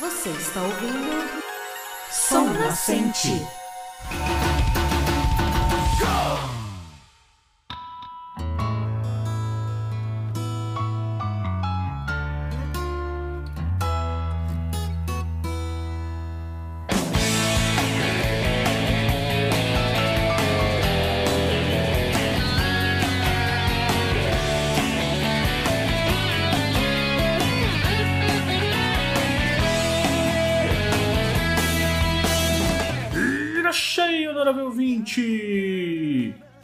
Você está ouvindo Som Nascente.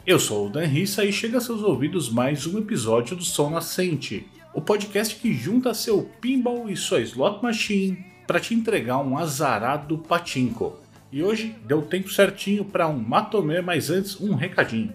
Eu sou o Dan Rissa e chega a seus ouvidos mais um episódio do Som Nascente, o podcast que junta seu pinball e sua slot machine para te entregar um azarado patinco. E hoje deu tempo certinho para um matomé, mas antes um recadinho.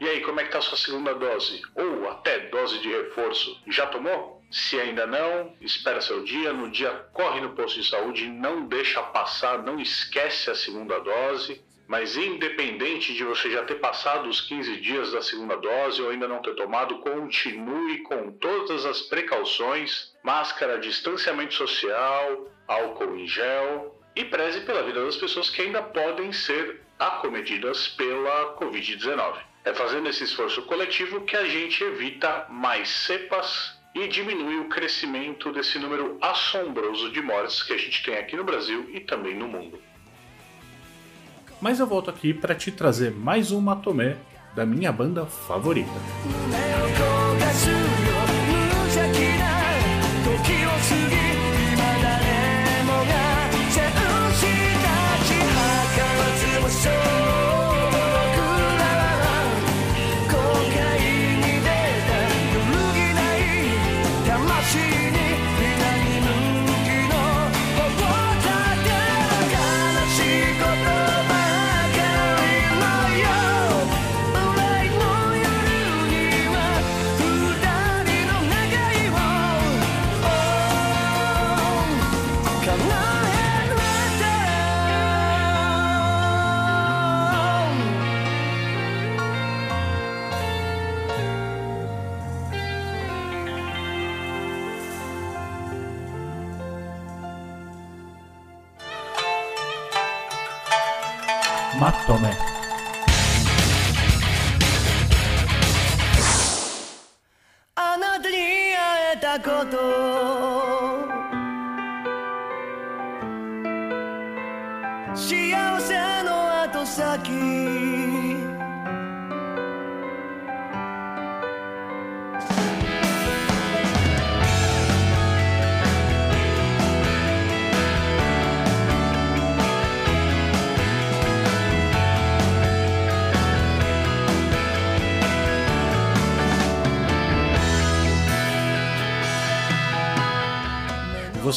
E aí, como é que tá a sua segunda dose? Ou até dose de reforço? Já tomou? Se ainda não, espera seu dia. No dia, corre no posto de saúde, não deixa passar, não esquece a segunda dose. Mas independente de você já ter passado os 15 dias da segunda dose ou ainda não ter tomado, continue com todas as precauções: máscara, distanciamento social, álcool em gel e preze pela vida das pessoas que ainda podem ser acometidas pela Covid-19. É fazendo esse esforço coletivo que a gente evita mais cepas e diminui o crescimento desse número assombroso de mortes que a gente tem aqui no Brasil e também no mundo. Mas eu volto aqui para te trazer mais um Matomé da minha banda favorita. Matome. あ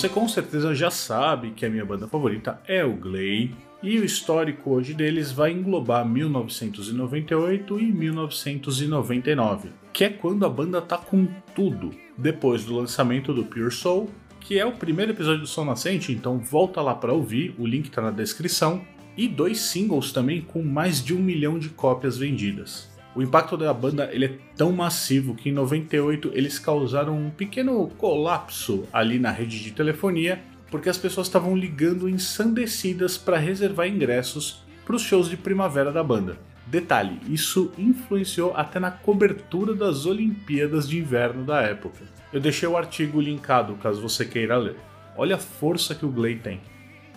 Você com certeza já sabe que a minha banda favorita é o Glay, e o histórico hoje deles vai englobar 1998 e 1999, que é quando a banda tá com tudo, depois do lançamento do Pure Soul, que é o primeiro episódio do Som Nascente, então volta lá para ouvir, o link tá na descrição, e dois singles também com mais de um milhão de cópias vendidas. O impacto da banda ele é tão massivo que em 98 eles causaram um pequeno colapso ali na rede de telefonia, porque as pessoas estavam ligando ensandecidas para reservar ingressos para os shows de primavera da banda. Detalhe, isso influenciou até na cobertura das Olimpíadas de Inverno da época. Eu deixei o artigo linkado caso você queira ler. Olha a força que o Glay tem.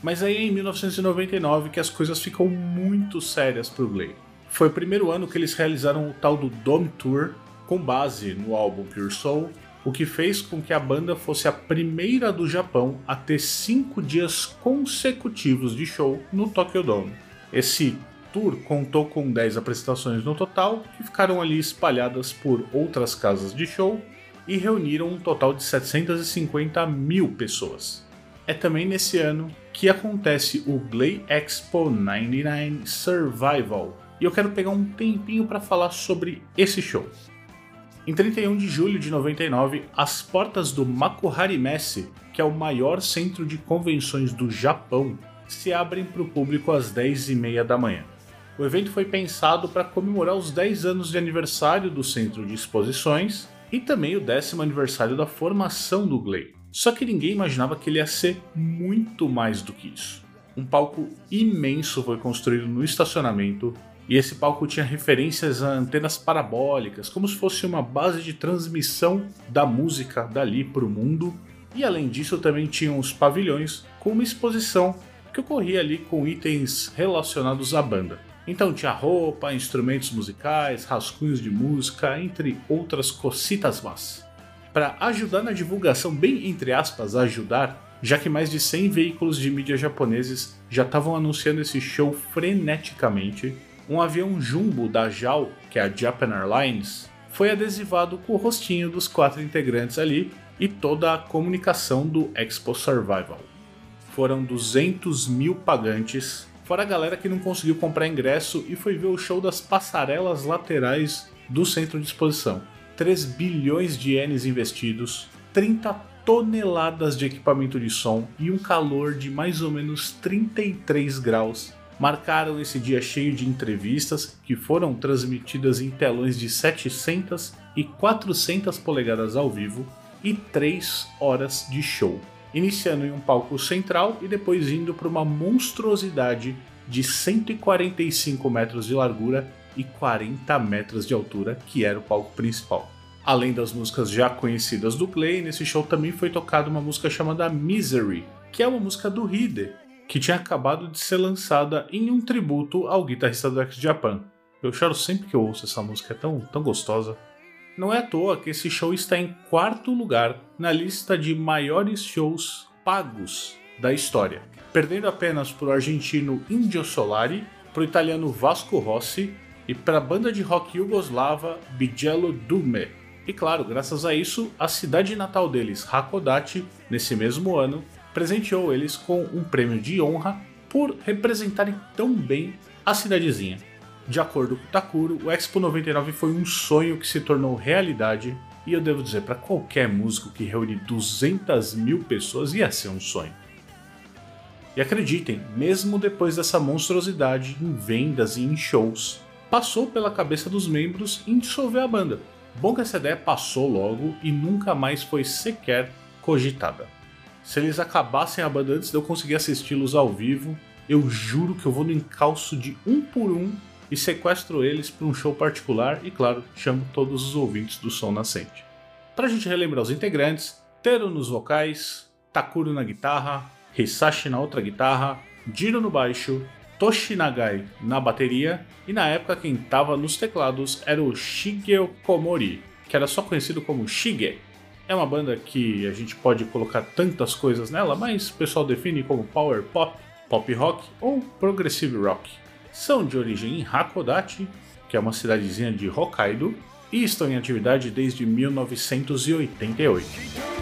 Mas aí é em 1999 que as coisas ficam muito sérias para o Glay. Foi o primeiro ano que eles realizaram o tal do Dome Tour com base no álbum Pure Soul, o que fez com que a banda fosse a primeira do Japão a ter cinco dias consecutivos de show no Tokyo Dome. Esse tour contou com 10 apresentações no total, que ficaram ali espalhadas por outras casas de show e reuniram um total de 750 mil pessoas. É também nesse ano que acontece o Glay Expo 99 Survival, e eu quero pegar um tempinho para falar sobre esse show. Em 31 de julho de 99, as portas do Makuhari Messe, que é o maior centro de convenções do Japão, se abrem para o público às 10h30 da manhã. O evento foi pensado para comemorar os 10 anos de aniversário do centro de exposições e também o décimo aniversário da formação do Glay. Só que ninguém imaginava que ele ia ser muito mais do que isso. Um palco imenso foi construído no estacionamento e esse palco tinha referências a antenas parabólicas, como se fosse uma base de transmissão da música dali para o mundo. E além disso, também tinham os pavilhões com uma exposição que ocorria ali com itens relacionados à banda. Então tinha roupa, instrumentos musicais, rascunhos de música, entre outras cocitas más. Para ajudar na divulgação, bem entre aspas, ajudar, já que mais de 100 veículos de mídia japoneses já estavam anunciando esse show freneticamente, um avião jumbo da JAL, que é a Japan Airlines, foi adesivado com o rostinho dos quatro integrantes ali e toda a comunicação do Expo Survival. Foram 200 mil pagantes, fora a galera que não conseguiu comprar ingresso e foi ver o show das passarelas laterais do centro de exposição. 3 bilhões de ienes investidos, 30 toneladas de equipamento de som e um calor de mais ou menos 33 graus marcaram esse dia cheio de entrevistas que foram transmitidas em telões de 700 e 400 polegadas ao vivo e 3 horas de show, iniciando em um palco central e depois indo para uma monstruosidade de 145 metros de largura e 40 metros de altura, que era o palco principal. Além das músicas já conhecidas do Clay, nesse show também foi tocada uma música chamada Misery, que é uma música do Hide, que tinha acabado de ser lançada em um tributo ao guitarrista do X Japan. Eu choro sempre que eu ouço essa música, é tão, tão gostosa. Não é à toa que esse show está em quarto lugar na lista de maiores shows pagos da história, perdendo apenas para o argentino Indio Solari, para o italiano Vasco Rossi e para a banda de rock yugoslava Bigello Dume. E claro, graças a isso, a cidade natal deles, Hakodate, nesse mesmo ano, presenteou eles com um prêmio de honra por representarem tão bem a cidadezinha. De acordo com Takuro, o Expo 99 foi um sonho que se tornou realidade, e eu devo dizer, para qualquer músico que reúne 200 mil pessoas, ia ser um sonho. E acreditem, mesmo depois dessa monstruosidade em vendas e em shows, passou pela cabeça dos membros em dissolver a banda. Bom que essa ideia passou logo e nunca mais foi sequer cogitada. Se eles acabassem a banda antes de eu conseguir assisti-los ao vivo, eu juro que eu vou no encalço de um por um e sequestro eles para um show particular e, claro, chamo todos os ouvintes do Som Nascente. Para a gente relembrar os integrantes, Tero nos vocais, Takuro na guitarra, Hisashi na outra guitarra, Jiro no baixo, Toshinagai na bateria e na época quem estava nos teclados era o Shigeo Komori, que era só conhecido como Shige, é uma banda que a gente pode colocar tantas coisas nela, mas o pessoal define como power pop, pop rock ou progressive rock. São de origem em Hakodate, que é uma cidadezinha de Hokkaido, e estão em atividade desde 1988.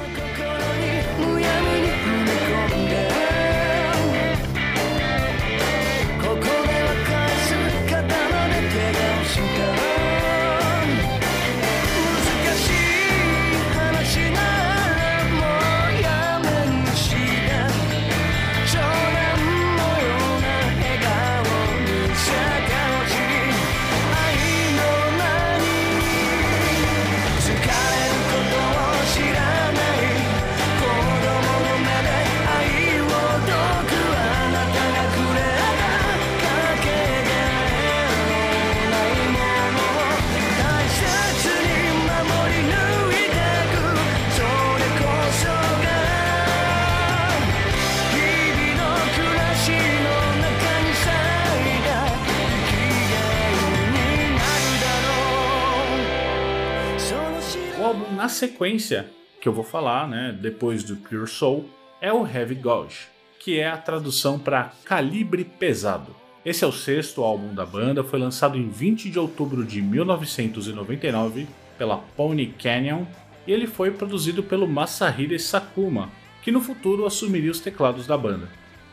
Na sequência que eu vou falar, né, depois do Pure Soul, é o Heavy Gauge, que é a tradução para calibre pesado. Esse é o sexto álbum da banda, foi lançado em 20 de outubro de 1999 pela Pony Canyon e ele foi produzido pelo Masahiro Sakuma, que no futuro assumiria os teclados da banda.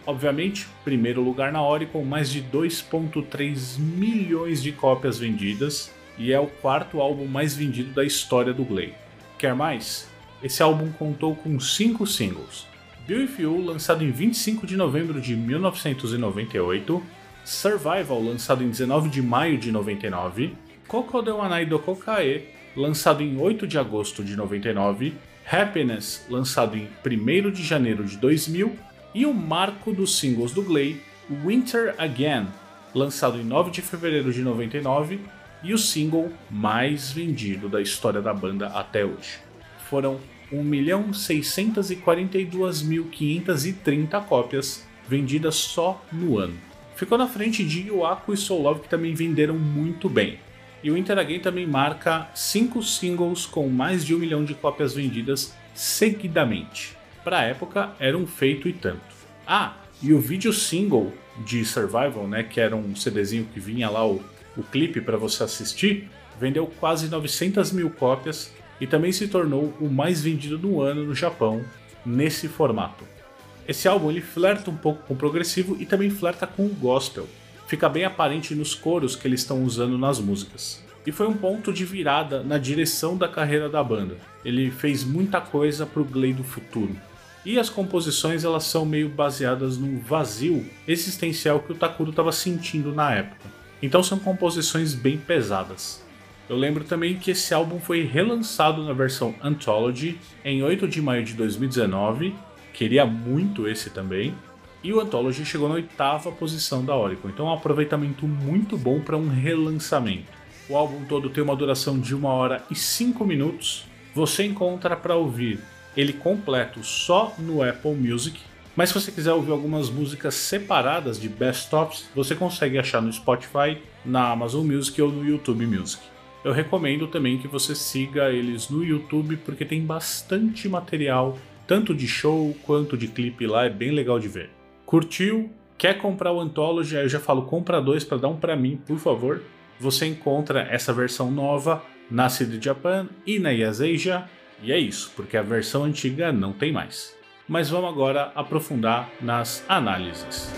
Obviamente, primeiro lugar na hora com mais de 2.3 milhões de cópias vendidas e é o quarto álbum mais vendido da história do Glay. Quer mais? Esse álbum contou com cinco singles: Bill If You, lançado em 25 de novembro de 1998, Survival, lançado em 19 de maio de 99, Koko de Wanai do Kokae, lançado em 8 de agosto de 99, Happiness, lançado em 1 de janeiro de 2000, e o marco dos singles do Glee, Winter Again, lançado em 9 de fevereiro de 99 e o single mais vendido da história da banda até hoje. Foram 1.642.530 cópias vendidas só no ano. Ficou na frente de Yuako e Soul Love que também venderam muito bem. E o Interagame também marca 5 singles com mais de um milhão de cópias vendidas seguidamente. Para a época era um feito e tanto. Ah, e o vídeo single de Survival, né, que era um CDzinho que vinha lá o, o clipe para você assistir, vendeu quase 900 mil cópias e também se tornou o mais vendido do ano no Japão nesse formato. Esse álbum ele flerta um pouco com o progressivo e também flerta com o gospel. Fica bem aparente nos coros que eles estão usando nas músicas. E foi um ponto de virada na direção da carreira da banda. Ele fez muita coisa para o Glay do futuro. E as composições elas são meio baseadas no vazio existencial que o Takuro estava sentindo na época. Então são composições bem pesadas. Eu lembro também que esse álbum foi relançado na versão Anthology em 8 de maio de 2019, queria muito esse também, e o Anthology chegou na oitava posição da Oricon, então é um aproveitamento muito bom para um relançamento. O álbum todo tem uma duração de 1 hora e 5 minutos. Você encontra para ouvir ele completo só no Apple Music. Mas se você quiser ouvir algumas músicas separadas de best tops, você consegue achar no Spotify, na Amazon Music ou no YouTube Music. Eu recomendo também que você siga eles no YouTube porque tem bastante material, tanto de show quanto de clipe lá, é bem legal de ver. Curtiu? Quer comprar o Anthology? Aí eu já falo, compra dois para dar um para mim, por favor. Você encontra essa versão nova na CD Japan e na Yaseja e é isso, porque a versão antiga não tem mais. Mas vamos agora aprofundar nas análises.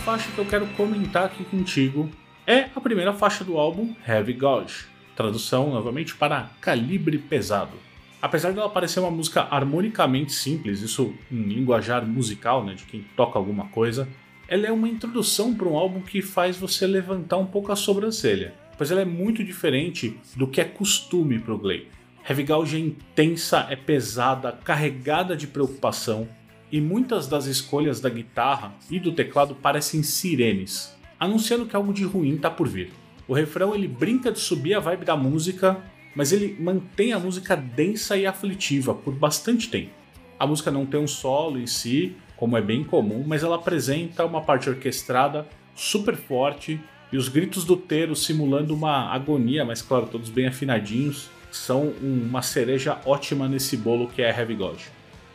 Faixa que eu quero comentar aqui contigo é a primeira faixa do álbum Heavy Gauge, tradução novamente para calibre pesado. Apesar dela parecer uma música harmonicamente simples, isso em linguajar musical, né, de quem toca alguma coisa, ela é uma introdução para um álbum que faz você levantar um pouco a sobrancelha, pois ela é muito diferente do que é costume para o Glay. Heavy Gauge é intensa, é pesada, carregada de preocupação, e muitas das escolhas da guitarra e do teclado parecem sirenes, anunciando que algo de ruim está por vir. O refrão ele brinca de subir a vibe da música, mas ele mantém a música densa e aflitiva por bastante tempo. A música não tem um solo em si, como é bem comum, mas ela apresenta uma parte orquestrada super forte e os gritos do Teiro simulando uma agonia, mas claro, todos bem afinadinhos, são uma cereja ótima nesse bolo que é Heavy God.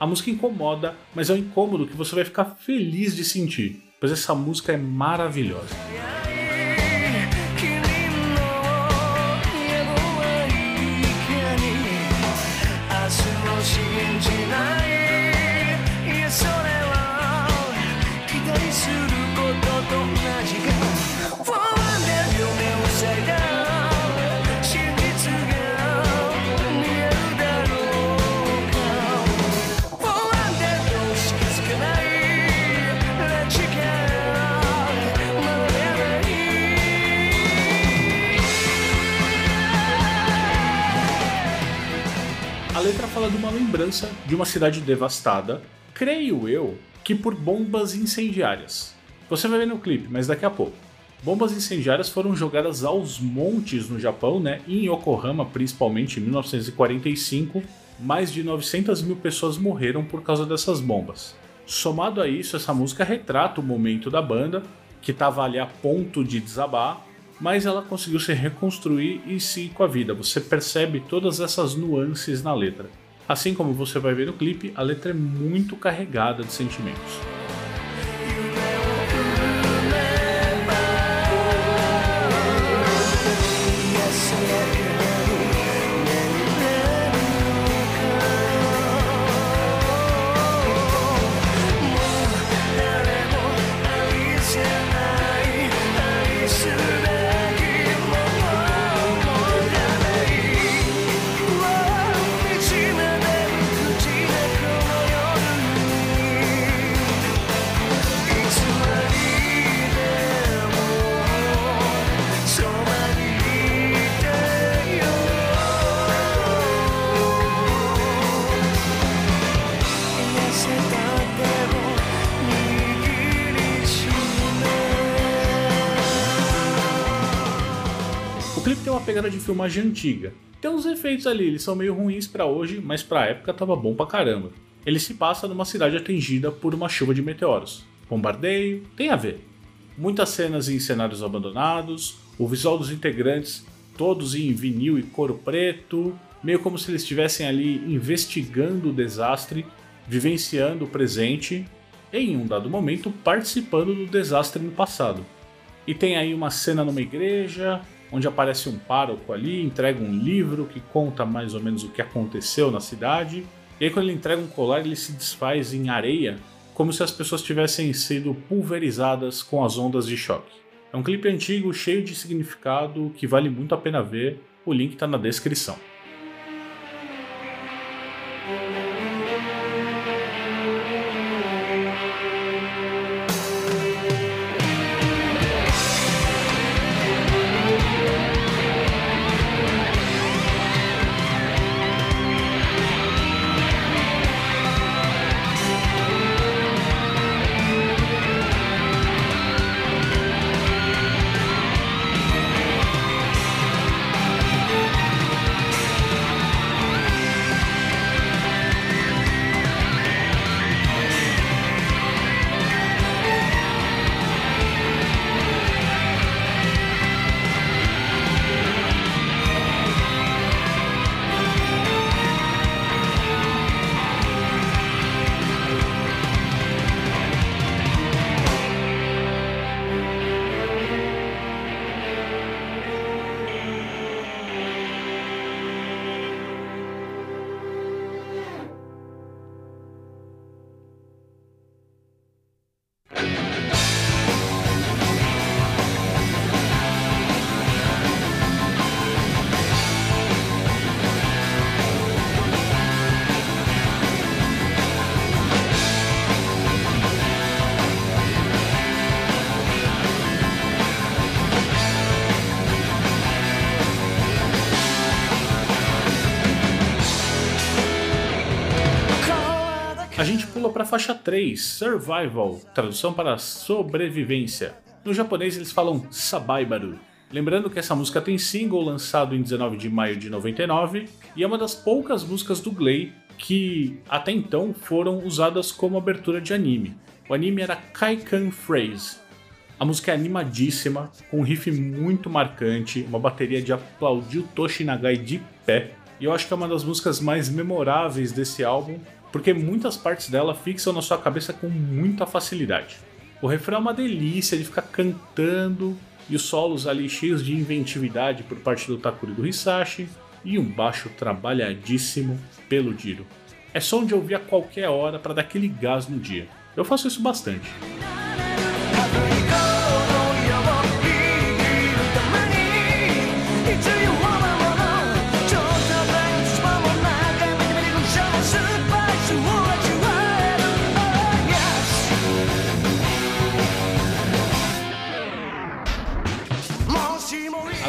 A música incomoda, mas é um incômodo que você vai ficar feliz de sentir, pois essa música é maravilhosa. Fala de uma lembrança de uma cidade devastada, creio eu, que por bombas incendiárias. Você vai ver no clipe, mas daqui a pouco. Bombas incendiárias foram jogadas aos montes no Japão, né? Em Yokohama, principalmente em 1945, mais de 900 mil pessoas morreram por causa dessas bombas. Somado a isso, essa música retrata o momento da banda, que estava ali a ponto de desabar, mas ela conseguiu se reconstruir e seguir com a vida. Você percebe todas essas nuances na letra. Assim como você vai ver no clipe, a letra é muito carregada de sentimentos. Filmagem antiga. Tem uns efeitos ali, eles são meio ruins pra hoje, mas pra época tava bom pra caramba. Ele se passa numa cidade atingida por uma chuva de meteoros. Bombardeio, tem a ver. Muitas cenas em cenários abandonados, o visual dos integrantes todos em vinil e couro preto, meio como se eles estivessem ali investigando o desastre, vivenciando o presente e em um dado momento participando do desastre no passado. E tem aí uma cena numa igreja, onde aparece um pároco ali, entrega um livro que conta mais ou menos o que aconteceu na cidade. E aí quando ele entrega um colar, ele se desfaz em areia, como se as pessoas tivessem sido pulverizadas com as ondas de choque. É um clipe antigo, cheio de significado, que vale muito a pena ver. O link está na descrição. Para a faixa 3, Survival, tradução para sobrevivência. No japonês eles falam Sabaibaru. Lembrando que essa música tem single lançado em 19 de maio de 99 e é uma das poucas músicas do Glay que até então foram usadas como abertura de anime. O anime era Kaikan Phrase. A música é animadíssima, com um riff muito marcante, uma bateria de aplaudir o Toshi Nagai de pé. E eu acho que é uma das músicas mais memoráveis desse álbum, porque muitas partes dela fixam na sua cabeça com muita facilidade. O refrão é uma delícia de ficar cantando e os solos ali cheios de inventividade por parte do Takuri do Hisashi e um baixo trabalhadíssimo pelo Diro. É som de ouvir a qualquer hora para dar aquele gás no dia. Eu faço isso bastante.「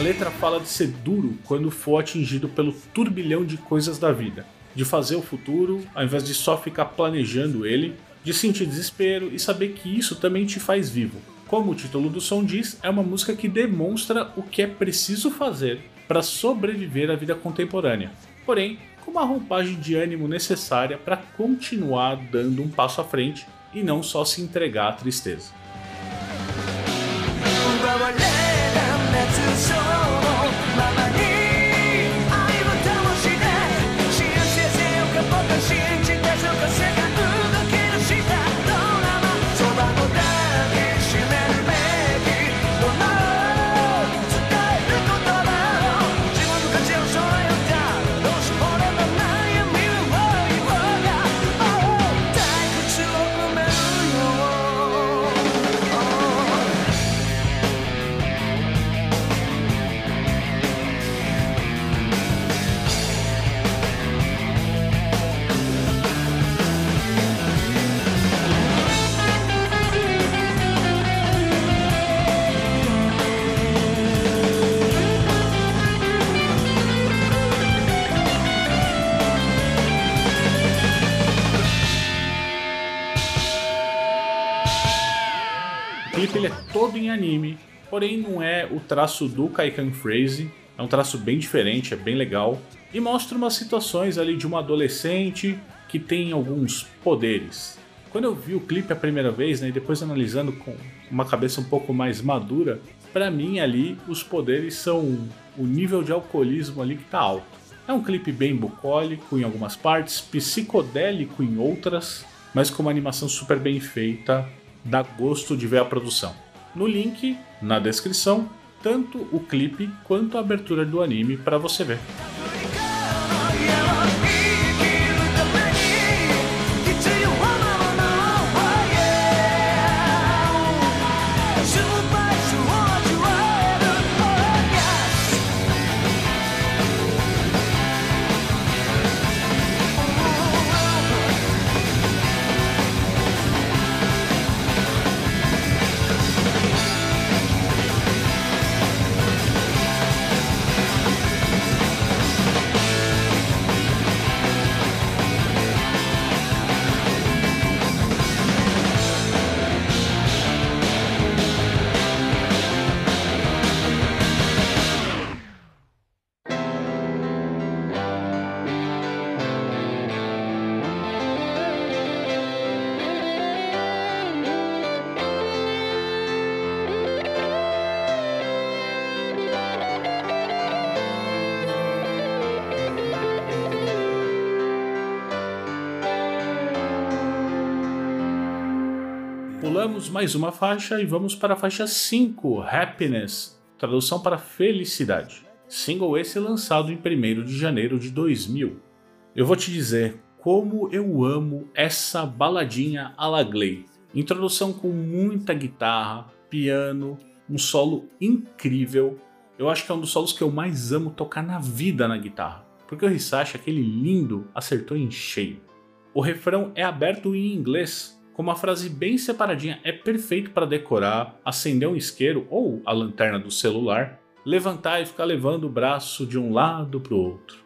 letra fala de ser duro quando for atingido pelo turbilhão de coisas da vida, de fazer o futuro ao invés de só ficar planejando ele, de sentir desespero e saber que isso também te faz vivo. Como o título do som diz, é uma música que demonstra o que é preciso fazer para sobreviver à vida contemporânea, porém com uma roupagem de ânimo necessária para continuar dando um passo à frente e não só se entregar à tristeza. 绝症。Clipe ele é todo em anime, porém não é o traço do Kaikan Phrase, é um traço bem diferente, é bem legal, e mostra umas situações ali de uma adolescente que tem alguns poderes. Quando eu vi o clipe a primeira vez, né, e depois analisando com uma cabeça um pouco mais madura, pra mim ali os poderes são o nível de alcoolismo ali que tá alto. É um clipe bem bucólico em algumas partes, psicodélico em outras, mas com uma animação super bem feita, dá gosto de ver a produção. No link, na descrição, tanto o clipe quanto a abertura do anime para você ver. 'Pulamos mais uma faixa e vamos para a faixa 5, Happiness, tradução para felicidade. Single esse lançado em 1 de janeiro de 2000. Eu vou te dizer como eu amo essa baladinha a la Gley. Introdução com muita guitarra, piano, um solo incrível. Eu acho que é um dos solos que eu mais amo tocar na vida na guitarra, porque o Hisashi, aquele lindo, acertou em cheio. O refrão é aberto em inglês, com uma frase bem separadinha, é perfeito para decorar, acender um isqueiro ou a lanterna do celular, levantar e ficar levando o braço de um lado para o outro.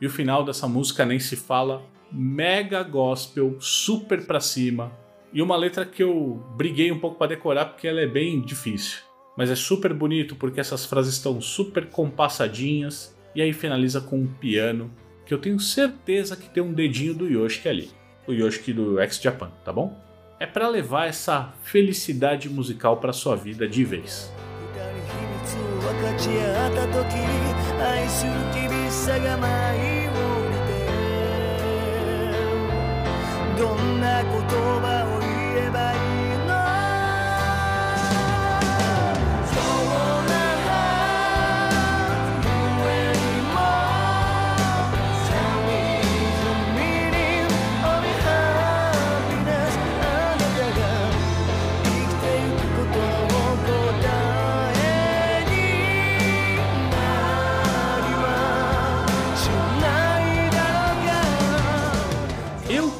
E o final dessa música nem se fala, mega gospel, super pra cima, e uma letra que eu briguei um pouco para decorar porque ela é bem difícil. Mas é super bonito porque essas frases estão super compassadinhas e aí finaliza com um piano que eu tenho certeza que tem um dedinho do Yoshiki ali. O Yoshiki do X Japan, tá bom? É para levar essa felicidade musical para sua vida de vez. 二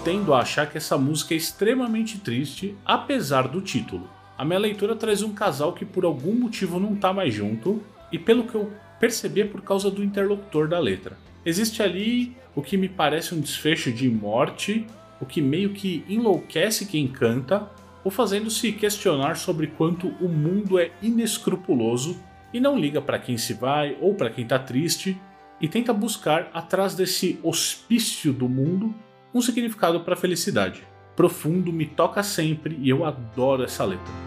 tendo a achar que essa música é extremamente triste, apesar do título. A minha leitura traz um casal que por algum motivo não tá mais junto, e pelo que eu percebi é por causa do interlocutor da letra. Existe ali o que me parece um desfecho de morte, o que meio que enlouquece quem canta, ou fazendo-se questionar sobre quanto o mundo é inescrupuloso e não liga para quem se vai ou para quem tá triste, e tenta buscar atrás desse hospício do mundo um significado para felicidade. Profundo, me toca sempre e eu adoro essa letra.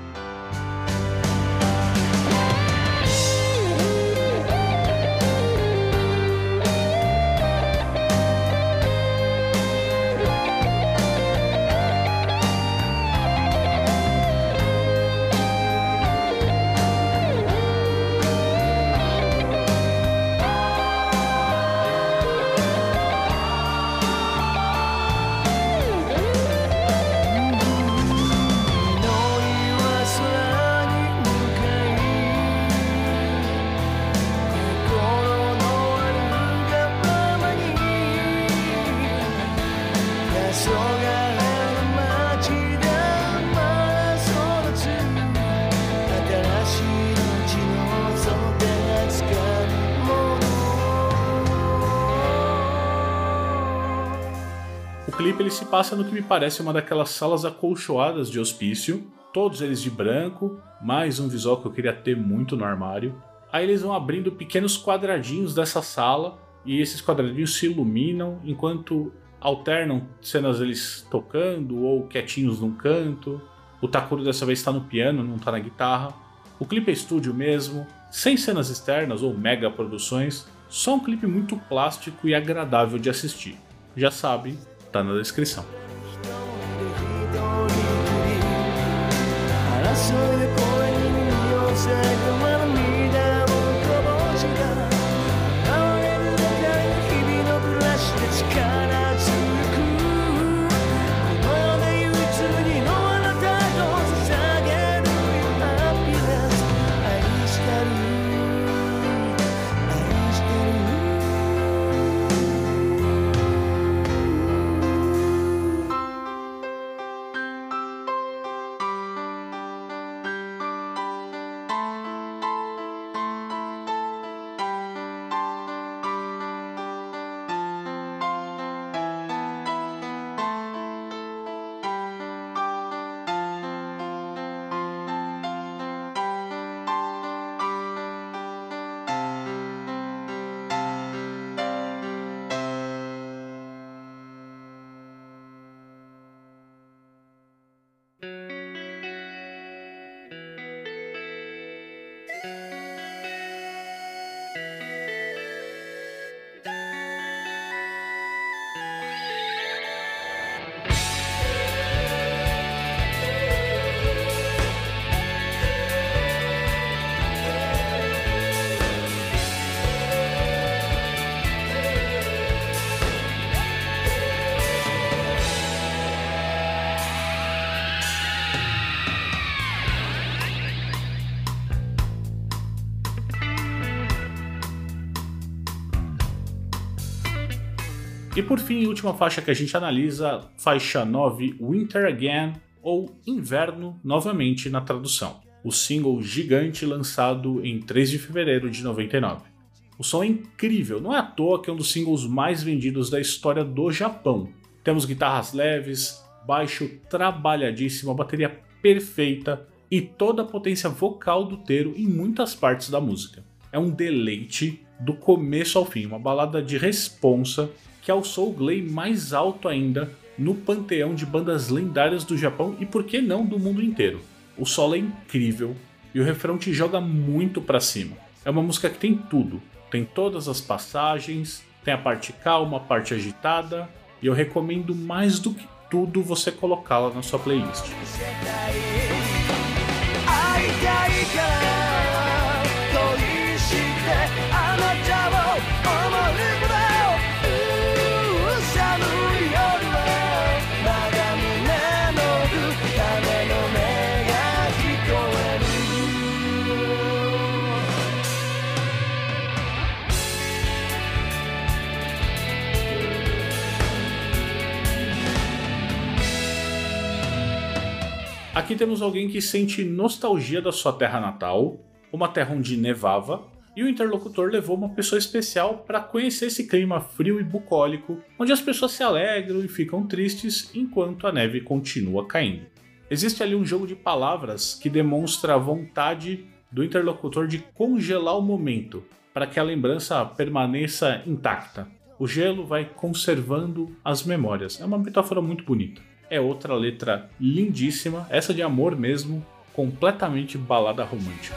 O clipe ele se passa no que me parece uma daquelas salas acolchoadas de hospício, todos eles de branco, mais um visual que eu queria ter muito no armário. Aí eles vão abrindo pequenos quadradinhos dessa sala e esses quadradinhos se iluminam enquanto alternam cenas deles tocando ou quietinhos num canto. O Takuro dessa vez está no piano, não está na guitarra. O clipe é estúdio mesmo, sem cenas externas ou mega produções, só um clipe muito plástico e agradável de assistir. Já sabe, tá na descrição. 争 E por fim, última faixa que a gente analisa, faixa 9, Winter Again, ou Inverno novamente na tradução. O single gigante lançado em 3 de fevereiro de 99. O som é incrível, não é à toa que é um dos singles mais vendidos da história do Japão. Temos guitarras leves, baixo trabalhadíssimo, a bateria perfeita e toda a potência vocal do Teru em muitas partes da música. É um deleite do começo ao fim, uma balada de responsa que alçou o Glay mais alto ainda no panteão de bandas lendárias do Japão e por que não do mundo inteiro. O solo é incrível e o refrão te joga muito pra cima. É uma música que tem tudo, tem todas as passagens, tem a parte calma, a parte agitada, e eu recomendo mais do que tudo você colocá-la na sua playlist. 会 Aqui temos alguém que sente nostalgia da sua terra natal, uma terra onde nevava, e o interlocutor levou uma pessoa especial para conhecer esse clima frio e bucólico, onde as pessoas se alegram e ficam tristes enquanto a neve continua caindo. Existe ali um jogo de palavras que demonstra a vontade do interlocutor de congelar o momento, para que a lembrança permaneça intacta. O gelo vai conservando as memórias. É uma metáfora muito bonita. É outra letra lindíssima, essa de amor mesmo, completamente balada romântica.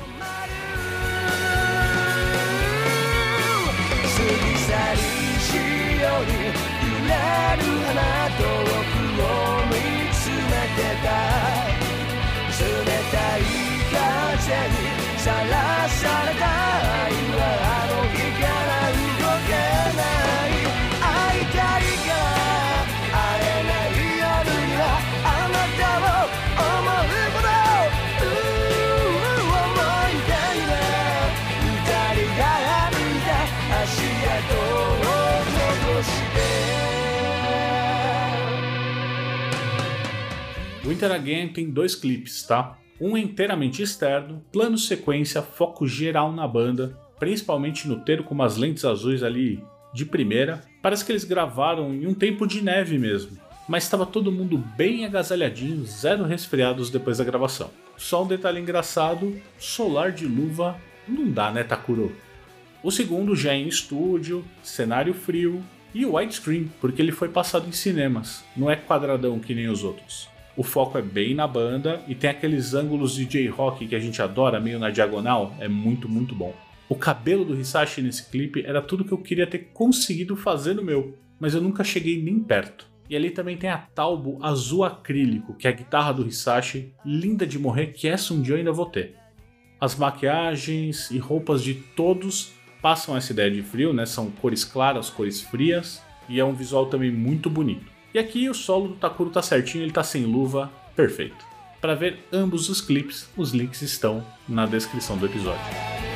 Winter Again tem dois clipes, tá? Um inteiramente externo, plano sequência, foco geral na banda, principalmente no ter com umas lentes azuis ali de primeira. Parece que eles gravaram em um tempo de neve mesmo, mas estava todo mundo bem agasalhadinho, zero resfriados depois da gravação. Só um detalhe engraçado: solar de luva não dá, né, Takuro? O segundo já é em estúdio, cenário frio e widescreen, porque ele foi passado em cinemas, não é quadradão que nem os outros. O foco é bem na banda e tem aqueles ângulos de J-Rock que a gente adora, meio na diagonal, é muito, muito bom. O cabelo do Hisashi nesse clipe era tudo que eu queria ter conseguido fazer no meu, mas eu nunca cheguei nem perto. E ali também tem a Talbo azul acrílico, que é a guitarra do Hisashi, linda de morrer, que essa um dia eu ainda vou ter. As maquiagens e roupas de todos passam essa ideia de frio, né? São cores claras, cores frias, e é um visual também muito bonito. E aqui o solo do Takuro tá certinho, ele tá sem luva, perfeito. Para ver ambos os clipes, os links estão na descrição do episódio.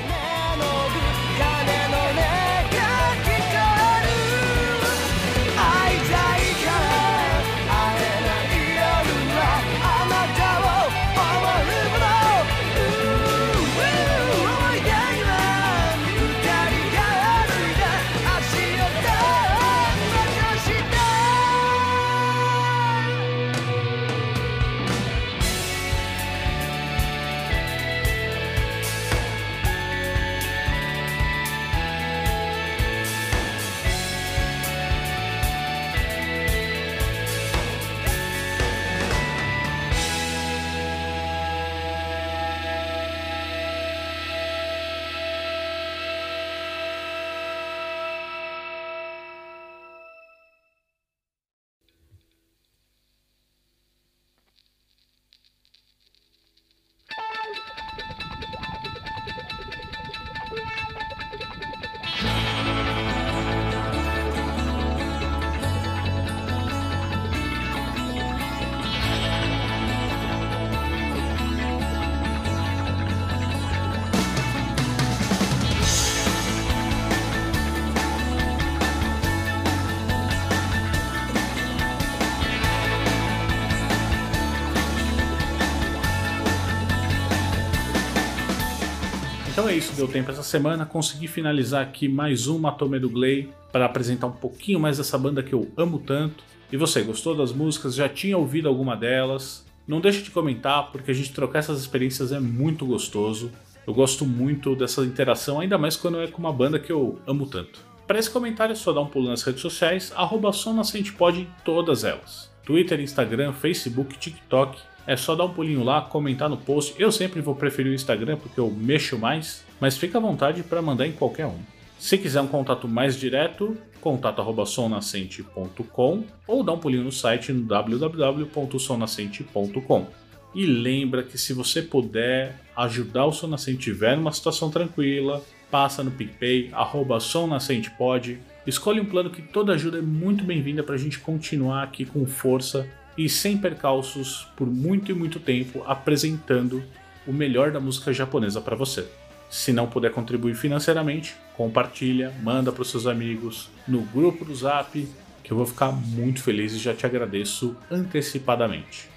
Isso, deu tempo essa semana. Consegui finalizar aqui mais um Matome do Glay para apresentar um pouquinho mais dessa banda que eu amo tanto. E você, gostou das músicas? Já tinha ouvido alguma delas? Não deixe de comentar, porque a gente trocar essas experiências é muito gostoso. Eu gosto muito dessa interação, ainda mais quando é com uma banda que eu amo tanto. Para esse comentário é só dar um pulo nas redes sociais, arroba SomNascentePod em todas elas. Twitter, Instagram, Facebook, TikTok. É só dar um pulinho lá, comentar no post. Eu sempre vou preferir o Instagram porque eu mexo mais, mas fica à vontade para mandar em qualquer um. Se quiser um contato mais direto, contato@somnascente.com ou dá um pulinho no site no www.somnascente.com. E lembra que se você puder ajudar o Som Nascente tiver numa situação tranquila, passa no PicPay, arroba Som Nascente Pod, escolhe um plano que toda ajuda é muito bem-vinda para a gente continuar aqui com força e sem percalços por muito e muito tempo apresentando o melhor da música japonesa para você. Se não puder contribuir financeiramente, compartilha, manda para os seus amigos no grupo do Zap, que eu vou ficar muito feliz e já te agradeço antecipadamente.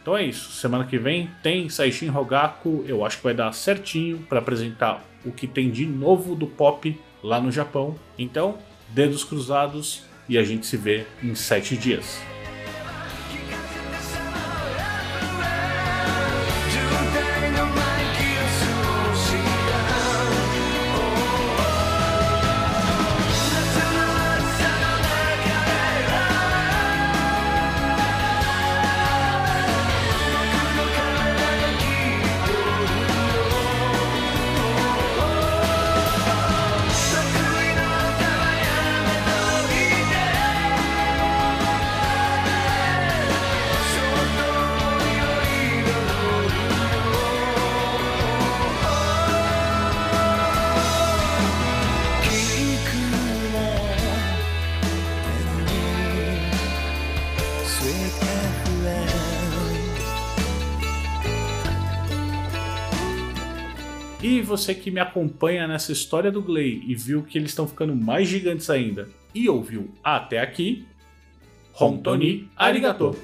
Então é isso, semana que vem tem Saishin Rogaku, eu acho que vai dar certinho para apresentar o que tem de novo do pop lá no Japão. Então, dedos cruzados e a gente se vê em sete dias. Você que me acompanha nessa história do Glay e viu que eles estão ficando mais gigantes ainda e ouviu até aqui, Hontoni Arigato!